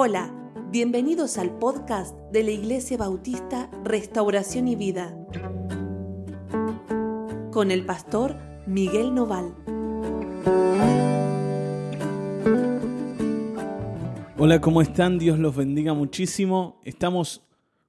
Hola, bienvenidos al podcast de la Iglesia Bautista Restauración y Vida con el pastor Miguel Noval. Hola, ¿cómo están? Dios los bendiga muchísimo. Estamos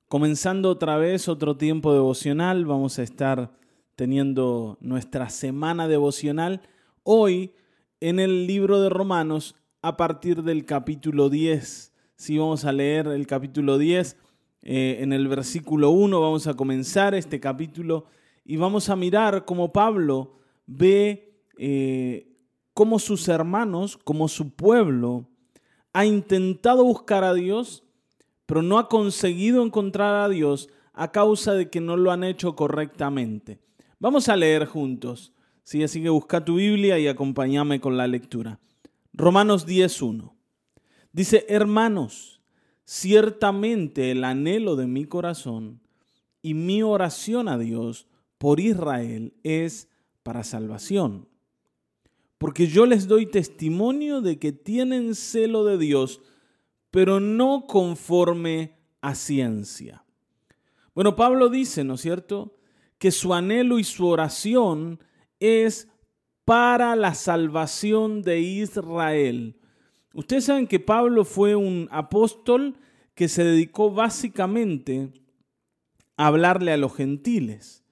comenzando otra vez otro tiempo devocional. Vamos a estar teniendo nuestra semana devocional hoy en el libro de Romanos a partir del capítulo 10. Si vamos a leer el capítulo 10, eh, en el versículo 1 vamos a comenzar este capítulo y vamos a mirar cómo Pablo ve eh, cómo sus hermanos, como su pueblo, ha intentado buscar a Dios, pero no ha conseguido encontrar a Dios a causa de que no lo han hecho correctamente. Vamos a leer juntos. ¿sí? Así que busca tu Biblia y acompáñame con la lectura. Romanos 10.1. Dice, hermanos, ciertamente el anhelo de mi corazón y mi oración a Dios por Israel es para salvación. Porque yo les doy testimonio de que tienen celo de Dios, pero no conforme a ciencia. Bueno, Pablo dice, ¿no es cierto?, que su anhelo y su oración es para la salvación de Israel. Ustedes saben que Pablo fue un apóstol que se dedicó básicamente a hablarle a los gentiles.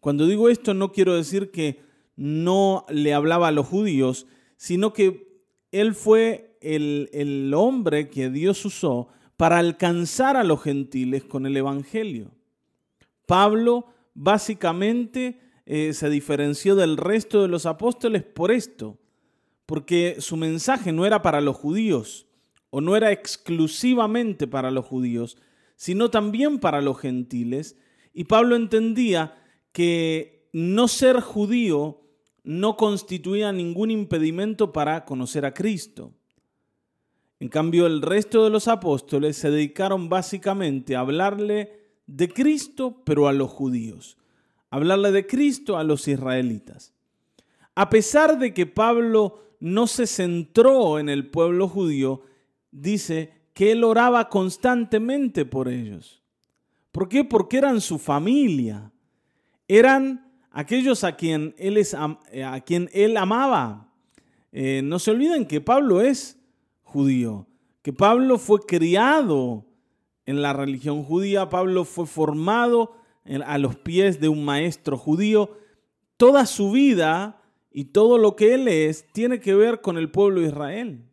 Cuando digo esto no quiero decir que no le hablaba a los judíos, sino que él fue el, el hombre que Dios usó para alcanzar a los gentiles con el Evangelio. Pablo básicamente eh, se diferenció del resto de los apóstoles por esto, porque su mensaje no era para los judíos, o no era exclusivamente para los judíos, sino también para los gentiles, y Pablo entendía que no ser judío no constituía ningún impedimento para conocer a Cristo. En cambio, el resto de los apóstoles se dedicaron básicamente a hablarle de Cristo, pero a los judíos hablarle de Cristo a los israelitas. A pesar de que Pablo no se centró en el pueblo judío, dice que él oraba constantemente por ellos. ¿Por qué? Porque eran su familia. Eran aquellos a quien él, es, a quien él amaba. Eh, no se olviden que Pablo es judío, que Pablo fue criado en la religión judía, Pablo fue formado a los pies de un maestro judío, toda su vida y todo lo que él es tiene que ver con el pueblo de Israel.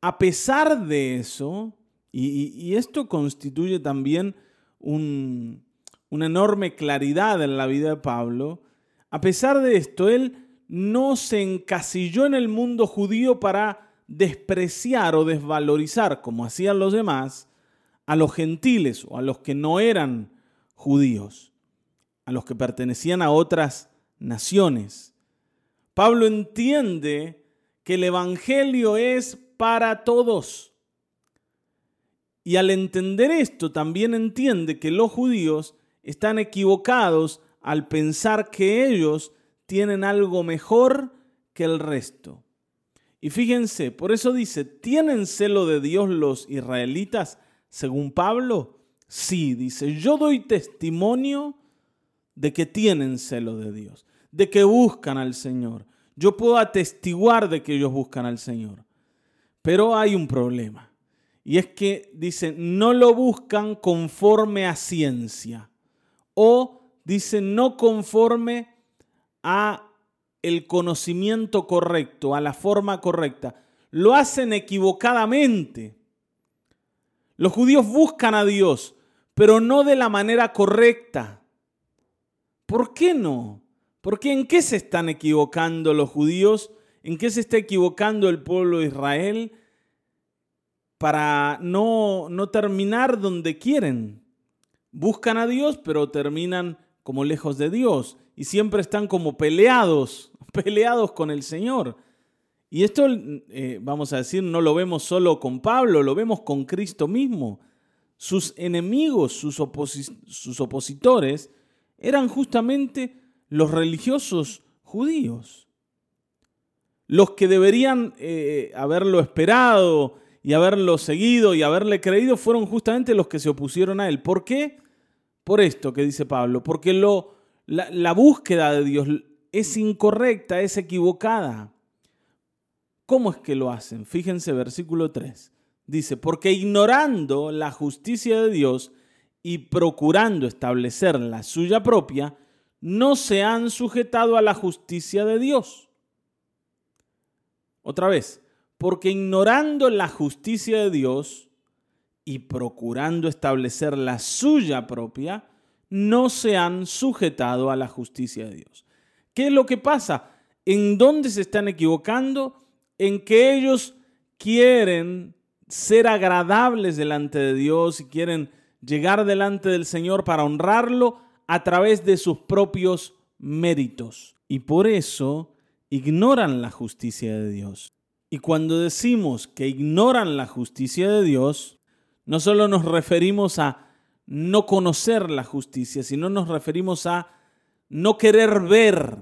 A pesar de eso, y, esto constituye también una enorme claridad en la vida de Pablo, a pesar de esto, él no se encasilló en el mundo judío para despreciar o desvalorizar, como hacían los demás, a los gentiles o a los que no eran judíos, a los que pertenecían a otras naciones. Pablo entiende que el Evangelio es para todos. Y al entender esto, también entiende que los judíos están equivocados al pensar que ellos tienen algo mejor que el resto. Y fíjense, por eso dice, ¿tienen celo de Dios los israelitas? Según Pablo, Sí, dice, yo doy testimonio de que tienen celo de Dios, de que buscan al Señor. Yo puedo atestiguar de que ellos buscan al Señor. Pero hay un problema. Y es que, dice, no lo buscan conforme a ciencia. O, dice, no conforme a el conocimiento correcto, a la forma correcta. Lo hacen equivocadamente. Los judíos buscan a Dios, pero no de la manera correcta. ¿Por qué no? Porque ¿en qué se están equivocando los judíos? ¿En qué se está equivocando el pueblo de Israel? Para no, no terminar donde quieren. Buscan a Dios, pero terminan como lejos de Dios. Y siempre están como peleados, peleados con el Señor. Y esto, eh, vamos a decir, no lo vemos solo con Pablo, lo vemos con Cristo mismo sus enemigos, sus, opositores, eran justamente los religiosos judíos. Los que deberían eh, haberlo esperado y haberlo seguido y haberle creído fueron justamente los que se opusieron a él. ¿Por qué? Por esto que dice Pablo, porque lo, la, la búsqueda de Dios es incorrecta, es equivocada. ¿Cómo es que lo hacen? Fíjense versículo 3. Dice, porque ignorando la justicia de Dios y procurando establecer la suya propia, no se han sujetado a la justicia de Dios. Otra vez, porque ignorando la justicia de Dios y procurando establecer la suya propia, no se han sujetado a la justicia de Dios. ¿Qué es lo que pasa? ¿En dónde se están equivocando? En que ellos quieren ser agradables delante de Dios y quieren llegar delante del Señor para honrarlo a través de sus propios méritos. Y por eso ignoran la justicia de Dios. Y cuando decimos que ignoran la justicia de Dios, no solo nos referimos a no conocer la justicia, sino nos referimos a no querer ver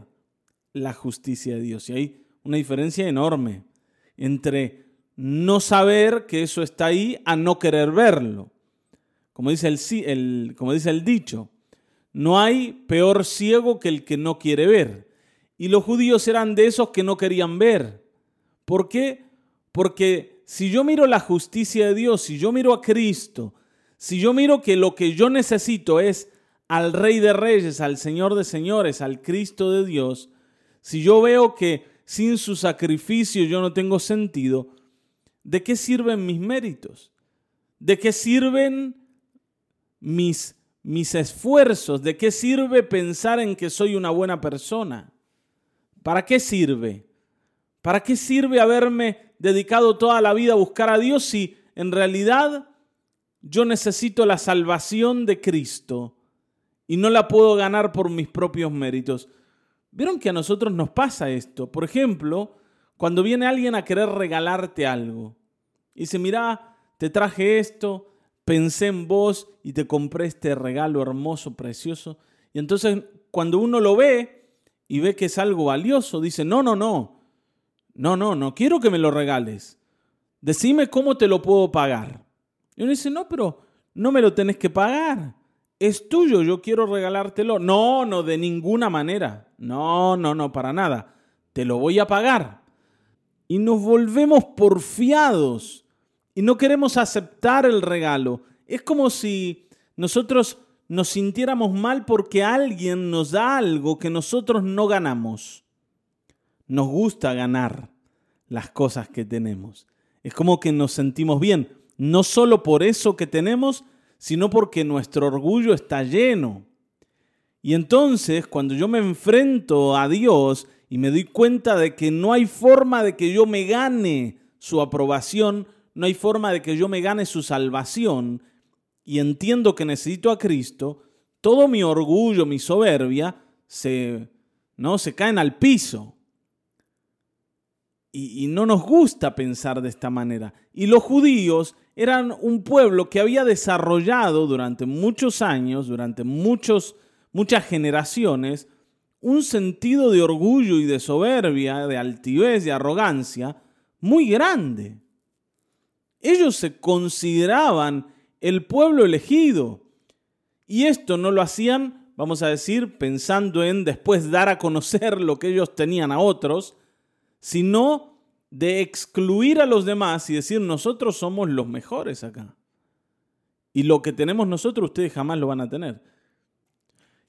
la justicia de Dios. Y hay una diferencia enorme entre no saber que eso está ahí a no querer verlo. Como dice el, como dice el dicho, no hay peor ciego que el que no quiere ver. Y los judíos eran de esos que no querían ver. ¿Por qué? Porque si yo miro la justicia de Dios, si yo miro a Cristo, si yo miro que lo que yo necesito es al Rey de Reyes, al Señor de Señores, al Cristo de Dios, si yo veo que sin su sacrificio yo no tengo sentido, ¿de qué sirven mis méritos? ¿De qué sirven mis, mis esfuerzos? ¿De qué sirve pensar en que soy una buena persona? ¿Para qué sirve? ¿Para qué sirve haberme dedicado toda la vida a buscar a Dios si en realidad yo necesito la salvación de Cristo y no la puedo ganar por mis propios méritos? ¿Vieron que a nosotros nos pasa esto? Por ejemplo, cuando viene alguien a querer regalarte algo y dice, mira, te traje esto, pensé en vos y te compré este regalo hermoso, precioso. Y entonces cuando uno lo ve y ve que es algo valioso, dice, no, no, no, no, no, no quiero que me lo regales. Decime cómo te lo puedo pagar. Y uno dice, no, pero no me lo tenés que pagar. Es tuyo, yo quiero regalártelo. No, no, de ninguna manera. No, no, no, para nada. Te lo voy a pagar y nos volvemos porfiados y no queremos aceptar el regalo. Es como si nosotros nos sintiéramos mal porque alguien nos da algo que nosotros no ganamos. Nos gusta ganar las cosas que tenemos. Es como que nos sentimos bien, no solo por eso que tenemos, sino porque nuestro orgullo está lleno. Y entonces, cuando yo me enfrento a Dios y me doy cuenta de que no hay forma de que yo me gane su aprobación, no hay forma de que yo me gane su salvación, y entiendo que necesito a Cristo, todo mi orgullo, mi soberbia, se, ¿no? se caen al piso. Y, y no nos gusta pensar de esta manera. Y los judíos eran un pueblo que había desarrollado durante muchos años, durante muchos, muchas generaciones, un sentido de orgullo y de soberbia, de altivez, de arrogancia muy grande. Ellos se consideraban el pueblo elegido y esto no lo hacían, vamos a decir, pensando en después dar a conocer lo que ellos tenían a otros, sino de excluir a los demás y decir nosotros somos los mejores acá. Y lo que tenemos nosotros ustedes jamás lo van a tener.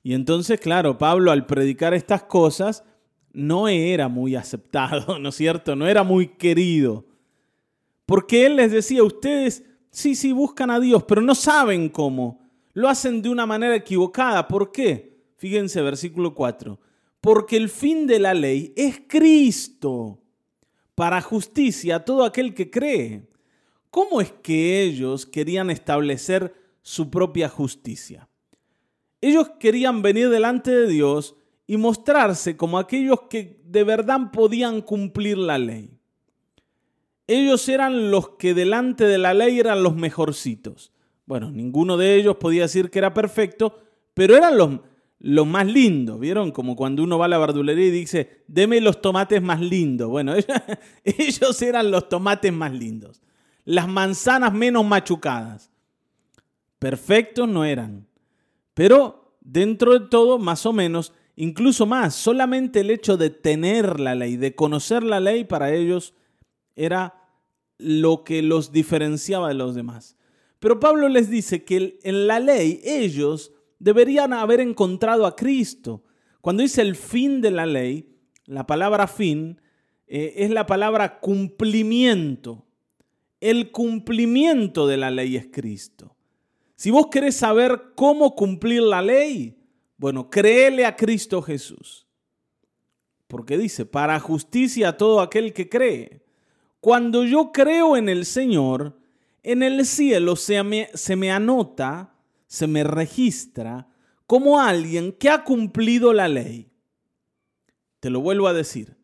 Y entonces, claro, Pablo al predicar estas cosas no era muy aceptado, ¿no es cierto? No era muy querido. Porque él les decía, ustedes sí, sí, buscan a Dios, pero no saben cómo. Lo hacen de una manera equivocada. ¿Por qué? Fíjense, versículo 4. Porque el fin de la ley es Cristo, para justicia a todo aquel que cree. ¿Cómo es que ellos querían establecer su propia justicia? Ellos querían venir delante de Dios y mostrarse como aquellos que de verdad podían cumplir la ley. Ellos eran los que delante de la ley eran los mejorcitos. Bueno, ninguno de ellos podía decir que era perfecto, pero eran los, los más lindos. ¿Vieron? Como cuando uno va a la verdulería y dice, deme los tomates más lindos. Bueno, ellos eran los tomates más lindos. las manzanas menos machucadas. Perfectos no eran, pero dentro de todo, más o menos, incluso más, solamente el hecho de tener la ley, de conocer la ley para ellos era lo que los diferenciaba de los demás. Pero Pablo les dice que en la ley ellos deberían haber encontrado a Cristo. Cuando dice el fin de la ley, la palabra fin eh, es la palabra cumplimiento. El cumplimiento de la ley es Cristo. Si vos querés saber cómo cumplir la ley, bueno, créele a Cristo Jesús. Porque dice, para justicia a todo aquel que cree. Cuando yo creo en el Señor, en el cielo se me, se me anota, se me registra como alguien que ha cumplido la ley. Te lo vuelvo a decir.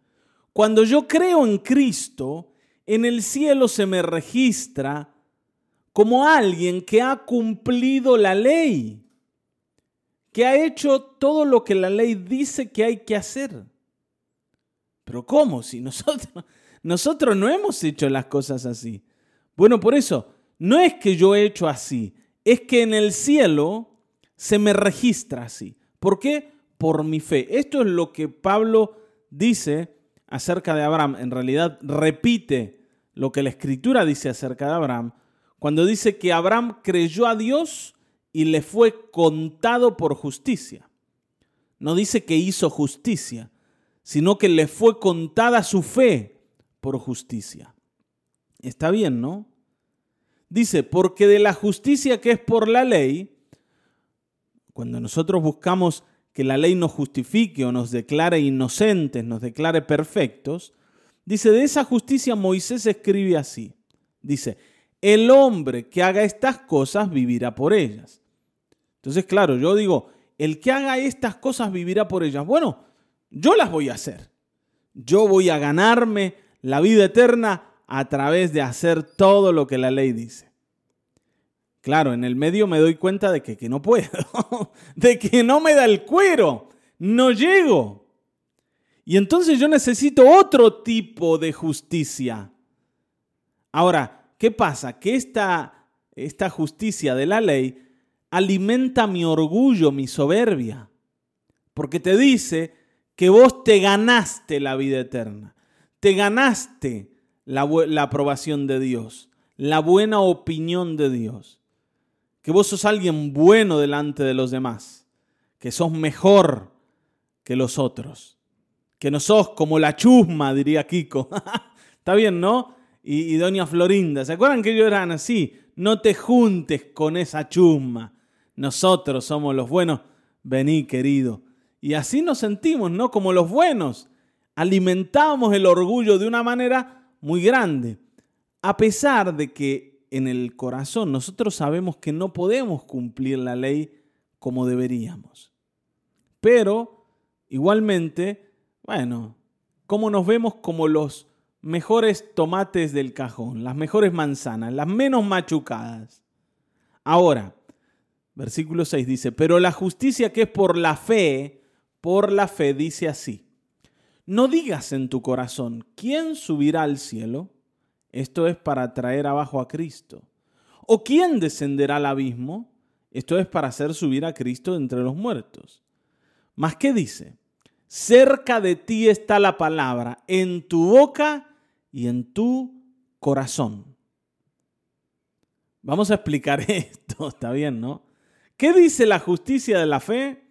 Cuando yo creo en Cristo, en el cielo se me registra como alguien que ha cumplido la ley, que ha hecho todo lo que la ley dice que hay que hacer. Pero ¿cómo? Si nosotros, nosotros no hemos hecho las cosas así. Bueno, por eso, no es que yo he hecho así, es que en el cielo se me registra así. ¿Por qué? Por mi fe. Esto es lo que Pablo dice acerca de Abraham. En realidad repite lo que la escritura dice acerca de Abraham, cuando dice que Abraham creyó a Dios y le fue contado por justicia. No dice que hizo justicia, sino que le fue contada su fe por justicia. Está bien, ¿no? Dice, porque de la justicia que es por la ley, cuando nosotros buscamos que la ley nos justifique o nos declare inocentes, nos declare perfectos, dice, de esa justicia Moisés escribe así. Dice, el hombre que haga estas cosas vivirá por ellas. Entonces, claro, yo digo, el que haga estas cosas vivirá por ellas. Bueno, yo las voy a hacer. Yo voy a ganarme la vida eterna a través de hacer todo lo que la ley dice. Claro, en el medio me doy cuenta de que, que no puedo, de que no me da el cuero, no llego. Y entonces yo necesito otro tipo de justicia. Ahora, ¿qué pasa? Que esta, esta justicia de la ley alimenta mi orgullo, mi soberbia, porque te dice que vos te ganaste la vida eterna, te ganaste la, aprobación de Dios, la buena opinión de Dios que vos sos alguien bueno delante de los demás, que sos mejor que los otros, que no sos como la chusma, diría Kiko. Está bien, ¿no? Y, doña Florinda, ¿se acuerdan que ellos eran así? No te juntes con esa chusma. Nosotros somos los buenos. Vení, querido. Y así nos sentimos, ¿no? Como los buenos. Alimentamos el orgullo de una manera muy grande. A pesar de que en el corazón. Nosotros sabemos que no podemos cumplir la ley como deberíamos. Pero, igualmente, bueno, como nos vemos como los mejores tomates del cajón, las mejores manzanas, las menos machucadas. Ahora, versículo 6 dice, pero la justicia que es por la fe, por la fe dice así, no digas en tu corazón, ¿quién subirá al cielo? Esto es para traer abajo a Cristo. ¿O quién descenderá al abismo? Esto es para hacer subir a Cristo entre los muertos. Mas ¿qué dice? Cerca de ti está la palabra, en tu boca y en tu corazón. Vamos a explicar esto, está bien, ¿no? ¿Qué dice la justicia de la fe?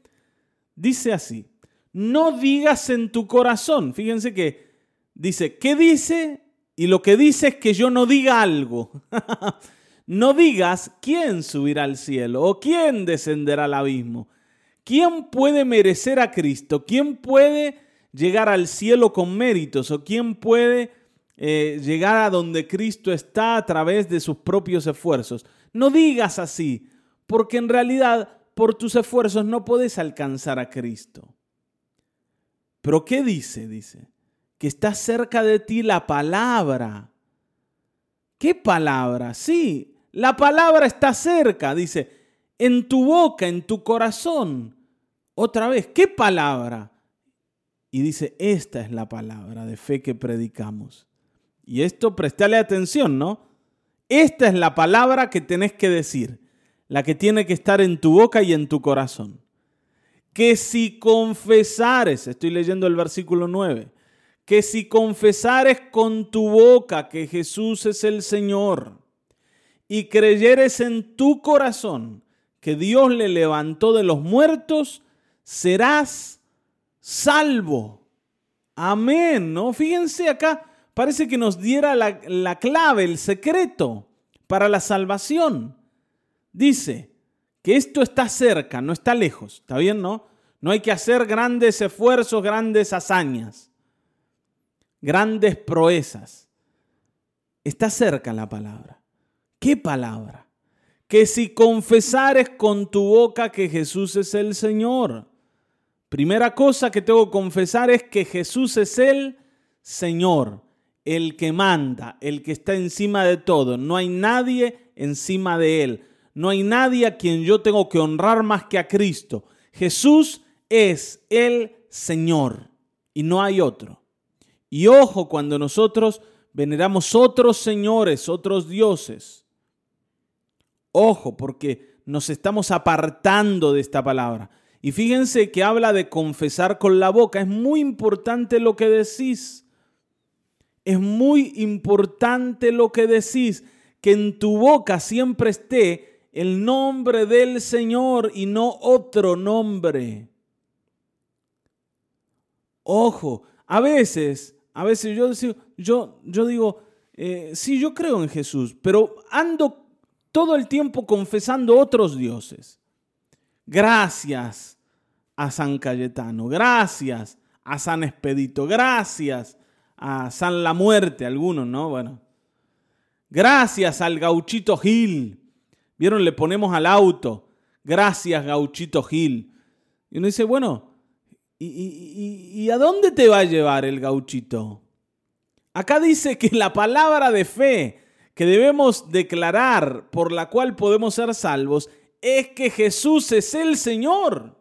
Dice así, no digas en tu corazón. Fíjense que dice, ¿qué dice? Y lo que dice es que yo no diga algo. no digas quién subirá al cielo o quién descenderá al abismo. ¿Quién puede merecer a Cristo? ¿Quién puede llegar al cielo con méritos? ¿O quién puede eh, llegar a donde Cristo está a través de sus propios esfuerzos? No digas así, porque en realidad por tus esfuerzos no puedes alcanzar a Cristo. Pero ¿qué dice? Dice, que está cerca de ti la palabra. ¿Qué palabra? Sí, la palabra está cerca, dice, en tu boca, en tu corazón. Otra vez, ¿qué palabra? Y dice, esta es la palabra de fe que predicamos. Y esto, prestale atención, ¿no? Esta es la palabra que tenés que decir, la que tiene que estar en tu boca y en tu corazón. Que si confesares, estoy leyendo el versículo 9, que si confesares con tu boca que Jesús es el Señor y creyeres en tu corazón que Dios le levantó de los muertos, serás salvo. Amén, ¿no? Fíjense acá, parece que nos diera la, la clave, el secreto para la salvación. Dice que esto está cerca, no está lejos, ¿está bien, no? No hay que hacer grandes esfuerzos, grandes hazañas grandes proezas. Está cerca la palabra. ¿Qué palabra? Que si confesares con tu boca que Jesús es el Señor. Primera cosa que tengo que confesar es que Jesús es el Señor, el que manda, el que está encima de todo. No hay nadie encima de Él. No hay nadie a quien yo tengo que honrar más que a Cristo. Jesús es el Señor y no hay otro. Y ojo cuando nosotros veneramos otros señores, otros dioses. Ojo, porque nos estamos apartando de esta palabra. Y fíjense que habla de confesar con la boca. Es muy importante lo que decís. Es muy importante lo que decís. Que en tu boca siempre esté el nombre del Señor y no otro nombre. Ojo, a veces a veces yo, yo, digo, eh, sí, yo creo en Jesús, pero ando todo el tiempo confesando otros dioses. Gracias a San Cayetano, gracias a San Expedito, gracias a San La Muerte, algunos, ¿no? Bueno, gracias al gauchito Gil. ¿Vieron? Le ponemos al auto, gracias gauchito Gil. Y uno dice, bueno, ¿Y, a dónde te va a llevar el gauchito? Acá dice que la palabra de fe que debemos declarar por la cual podemos ser salvos es que Jesús es el Señor.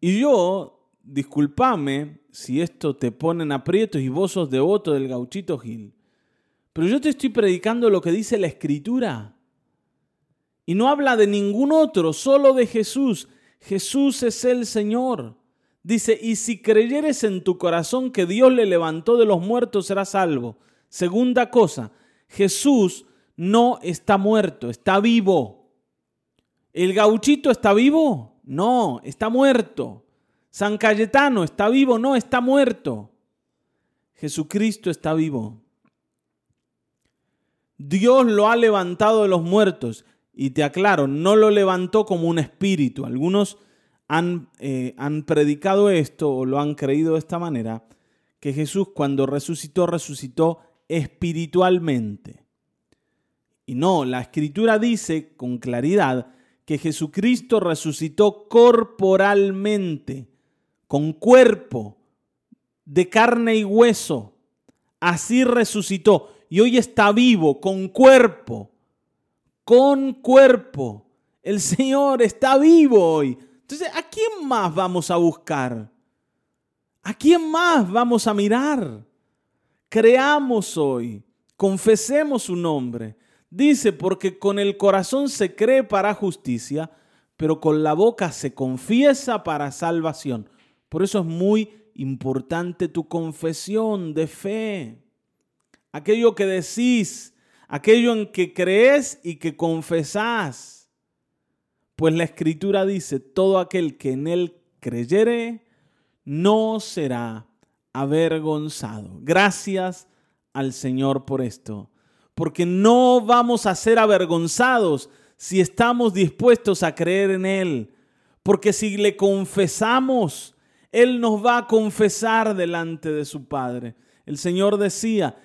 Y yo, discúlpame si esto te pone en aprietos y vos sos devoto del gauchito Gil, pero yo te estoy predicando lo que dice la Escritura. Y no habla de ningún otro, solo de Jesús. Jesús es el Señor. Dice, y si creyeres en tu corazón que Dios le levantó de los muertos, serás salvo. Segunda cosa, Jesús no está muerto, está vivo. ¿El gauchito está vivo? No, está muerto. San Cayetano está vivo, no, está muerto. Jesucristo está vivo. Dios lo ha levantado de los muertos. Y te aclaro, no lo levantó como un espíritu. Algunos han, eh, han predicado esto o lo han creído de esta manera, que Jesús cuando resucitó, resucitó espiritualmente. Y no, la escritura dice con claridad que Jesucristo resucitó corporalmente, con cuerpo, de carne y hueso. Así resucitó. Y hoy está vivo, con cuerpo, con cuerpo. El Señor está vivo hoy. Entonces, ¿a quién más vamos a buscar? ¿A quién más vamos a mirar? Creamos hoy, confesemos su nombre. Dice, porque con el corazón se cree para justicia, pero con la boca se confiesa para salvación. Por eso es muy importante tu confesión de fe. Aquello que decís, aquello en que crees y que confesás. Pues la escritura dice, todo aquel que en él creyere, no será avergonzado. Gracias al Señor por esto, porque no vamos a ser avergonzados si estamos dispuestos a creer en Él, porque si le confesamos, Él nos va a confesar delante de su Padre. El Señor decía,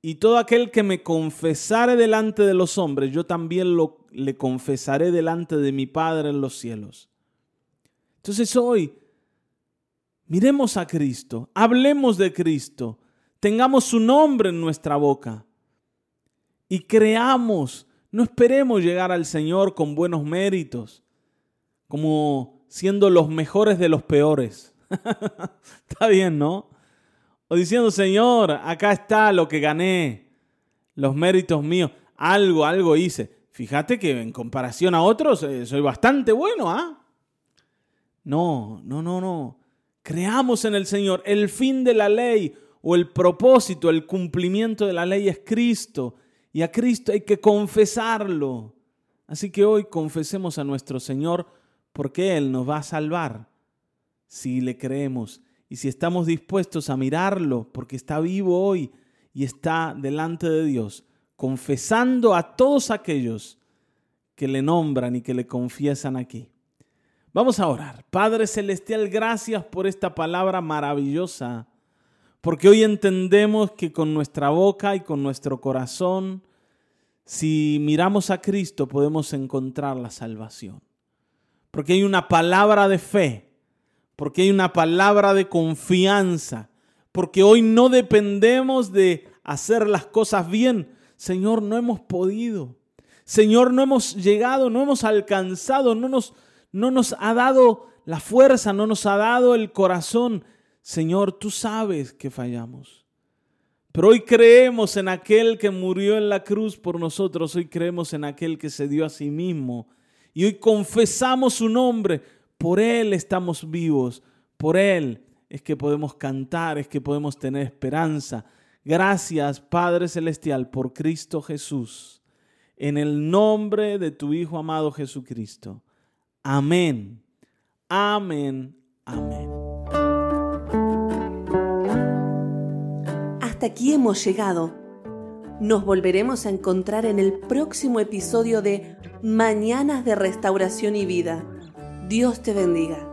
y todo aquel que me confesare delante de los hombres, yo también lo, le confesaré delante de mi Padre en los cielos. Entonces hoy, miremos a Cristo, hablemos de Cristo, tengamos su nombre en nuestra boca y creamos, no esperemos llegar al Señor con buenos méritos, como siendo los mejores de los peores. Está bien, ¿no? O diciendo, Señor, acá está lo que gané, los méritos míos. Algo, algo hice. Fíjate que en comparación a otros eh, soy bastante bueno, ¿ah? No, no, no, no. Creamos en el Señor. El fin de la ley o el propósito, el cumplimiento de la ley es Cristo. Y a Cristo hay que confesarlo. Así que hoy confesemos a nuestro Señor porque Él nos va a salvar si le creemos y si estamos dispuestos a mirarlo porque está vivo hoy y está delante de Dios, confesando a todos aquellos que le nombran y que le confiesan aquí. Vamos a orar. Padre Celestial, gracias por esta palabra maravillosa, porque hoy entendemos que con nuestra boca y con nuestro corazón, si miramos a Cristo, podemos encontrar la salvación. Porque hay una palabra de fe, porque hay una palabra de confianza, porque hoy no dependemos de hacer las cosas bien. Señor, no hemos podido. Señor, no hemos llegado, no hemos alcanzado, no nos no nos ha dado la fuerza, no nos ha dado el corazón. Señor, tú sabes que fallamos. Pero hoy creemos en aquel que murió en la cruz por nosotros, hoy creemos en aquel que se dio a sí mismo y hoy confesamos su nombre. Por Él estamos vivos, por Él es que podemos cantar, es que podemos tener esperanza. Gracias Padre Celestial por Cristo Jesús, en el nombre de tu Hijo amado Jesucristo. Amén. Amén. Amén. Hasta aquí hemos llegado. Nos volveremos a encontrar en el próximo episodio de Mañanas de Restauración y Vida. Dios te bendiga.